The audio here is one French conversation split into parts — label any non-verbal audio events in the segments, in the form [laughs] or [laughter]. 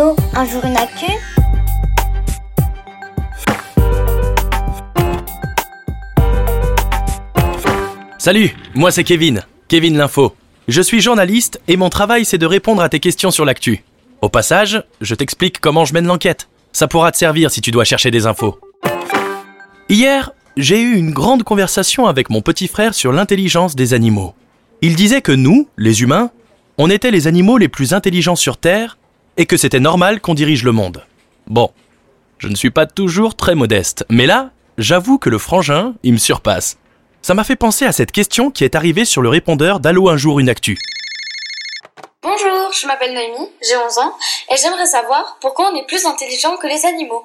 Un jour une actu Salut, moi c'est Kevin, Kevin l'info. Je suis journaliste et mon travail c'est de répondre à tes questions sur l'actu. Au passage, je t'explique comment je mène l'enquête. Ça pourra te servir si tu dois chercher des infos. Hier, j'ai eu une grande conversation avec mon petit frère sur l'intelligence des animaux. Il disait que nous, les humains, on était les animaux les plus intelligents sur Terre et que c'était normal qu'on dirige le monde. Bon, je ne suis pas toujours très modeste, mais là, j'avoue que le frangin, il me surpasse. Ça m'a fait penser à cette question qui est arrivée sur le répondeur d'Allo un jour une actu. Bonjour, je m'appelle Noémie, j'ai 11 ans et j'aimerais savoir pourquoi on est plus intelligent que les animaux.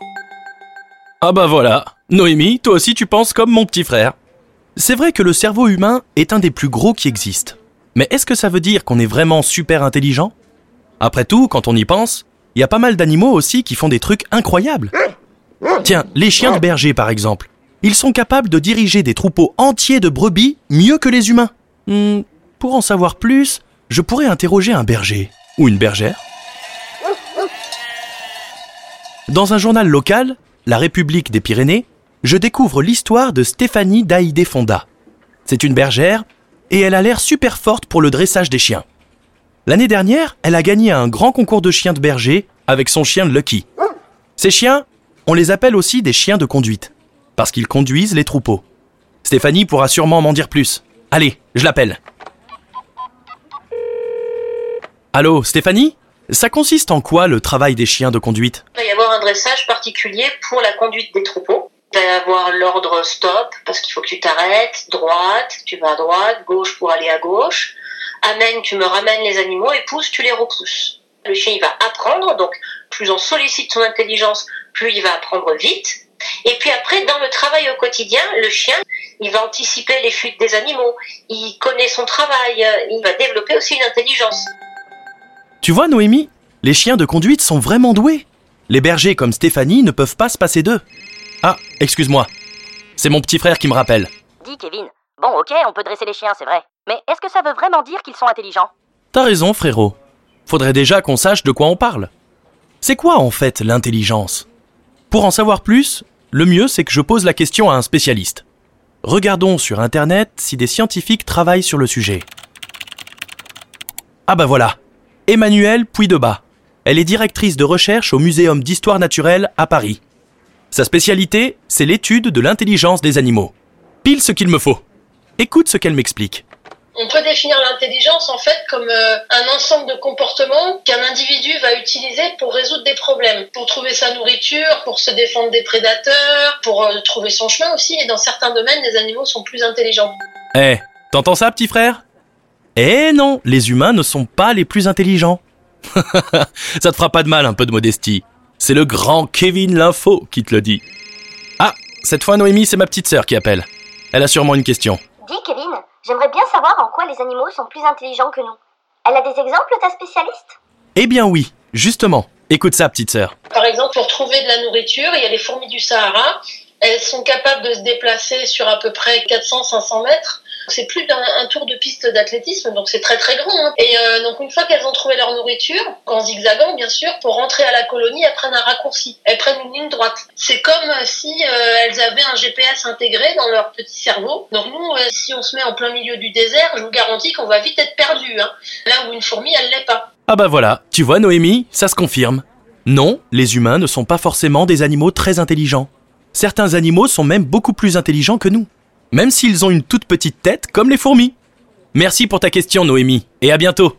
Ah bah voilà, Noémie, toi aussi tu penses comme mon petit frère. C'est vrai que le cerveau humain est un des plus gros qui existent. Mais est-ce que ça veut dire qu'on est vraiment super intelligent? Après tout, quand on y pense, il y a pas mal d'animaux aussi qui font des trucs incroyables. Tiens, les chiens de berger par exemple. Ils sont capables de diriger des troupeaux entiers de brebis mieux que les humains. Hmm, pour en savoir plus, je pourrais interroger un berger ou une bergère. Dans un journal local, La République des Pyrénées, je découvre l'histoire de Stéphanie Daïdé Fonda. C'est une bergère et elle a l'air super forte pour le dressage des chiens. L'année dernière, elle a gagné un grand concours de chiens de berger avec son chien Lucky. Ces chiens, on les appelle aussi des chiens de conduite parce qu'ils conduisent les troupeaux. Stéphanie pourra sûrement m'en dire plus. Allez, je l'appelle. Allô, Stéphanie? Ça consiste en quoi le travail des chiens de conduite? Il va y avoir un dressage particulier pour la conduite des troupeaux. Il va y avoir l'ordre stop, parce qu'il faut que tu t'arrêtes, droite, tu vas à droite, gauche pour aller à gauche. Amène, tu me ramènes les animaux, et pousse, tu les repousses. Le chien, il va apprendre, donc plus on sollicite son intelligence, plus il va apprendre vite. Et puis après, dans le travail au quotidien, le chien, il va anticiper les fuites des animaux, il connaît son travail, il va développer aussi une intelligence. Tu vois, Noémie, les chiens de conduite sont vraiment doués. Les bergers comme Stéphanie ne peuvent pas se passer d'eux. Ah, excuse-moi. C'est mon petit frère qui me rappelle. Dis Kevin. Bon, ok, on peut dresser les chiens, c'est vrai. Mais est-ce que ça veut vraiment dire qu'ils sont intelligents? T'as raison, frérot. Faudrait déjà qu'on sache de quoi on parle. C'est quoi en fait l'intelligence? Pour en savoir plus, le mieux c'est que je pose la question à un spécialiste. Regardons sur Internet si des scientifiques travaillent sur le sujet. Ah bah voilà, Emmanuelle Puy-de-Bas. Elle est directrice de recherche au Muséum d'histoire naturelle à Paris. Sa spécialité, c'est l'étude de l'intelligence des animaux. Pile ce qu'il me faut. Écoute ce qu'elle m'explique. On peut définir l'intelligence en fait comme euh, un ensemble de comportements qu'un individu va utiliser pour résoudre des problèmes, pour trouver sa nourriture, pour se défendre des prédateurs, pour euh, trouver son chemin aussi. Et dans certains domaines, les animaux sont plus intelligents. Eh, t'entends ça, petit frère? Eh non, les humains ne sont pas les plus intelligents. [laughs] ça te fera pas de mal un peu de modestie. C'est le grand Kevin l'info qui te le dit. Ah, cette fois Noémie, c'est ma petite sœur qui appelle. Elle a sûrement une question. J'aimerais bien savoir en quoi les animaux sont plus intelligents que nous. Elle a des exemples, ta spécialiste? Eh bien oui, justement. Écoute ça, petite sœur. Par exemple, pour trouver de la nourriture, il y a les fourmis du Sahara. Elles sont capables de se déplacer sur à peu près 400-500 mètres. C'est plus d'un un tour de piste d'athlétisme, donc c'est très très grand. hein. Et euh, donc une fois qu'elles ont trouvé leur nourriture, en zigzagant bien sûr, pour rentrer à la colonie, elles prennent un raccourci. Elles prennent une ligne droite. C'est comme euh, si euh, elles avaient un GPS intégré dans leur petit cerveau. Donc si on se met en plein milieu du désert, je vous garantis qu'on va vite être perdu. Hein. Là où une fourmi, elle l'est pas. Ah bah voilà, tu vois Noémie, ça se confirme. Non, les humains ne sont pas forcément des animaux très intelligents. Certains animaux sont même beaucoup plus intelligents que nous, même s'ils ont une toute petite tête comme les fourmis. Merci pour ta question Noémie, et à bientôt.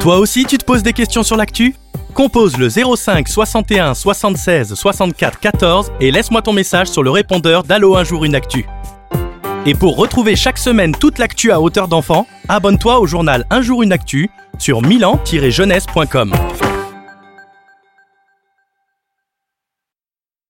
Toi aussi tu te poses des questions sur l'actu? Compose le 05 61 76 64 14 et laisse-moi ton message sur le répondeur d'Allo un jour une actu. Et pour retrouver chaque semaine toute l'actu à hauteur d'enfant, abonne-toi au journal Un jour une actu sur milan-jeunesse.com.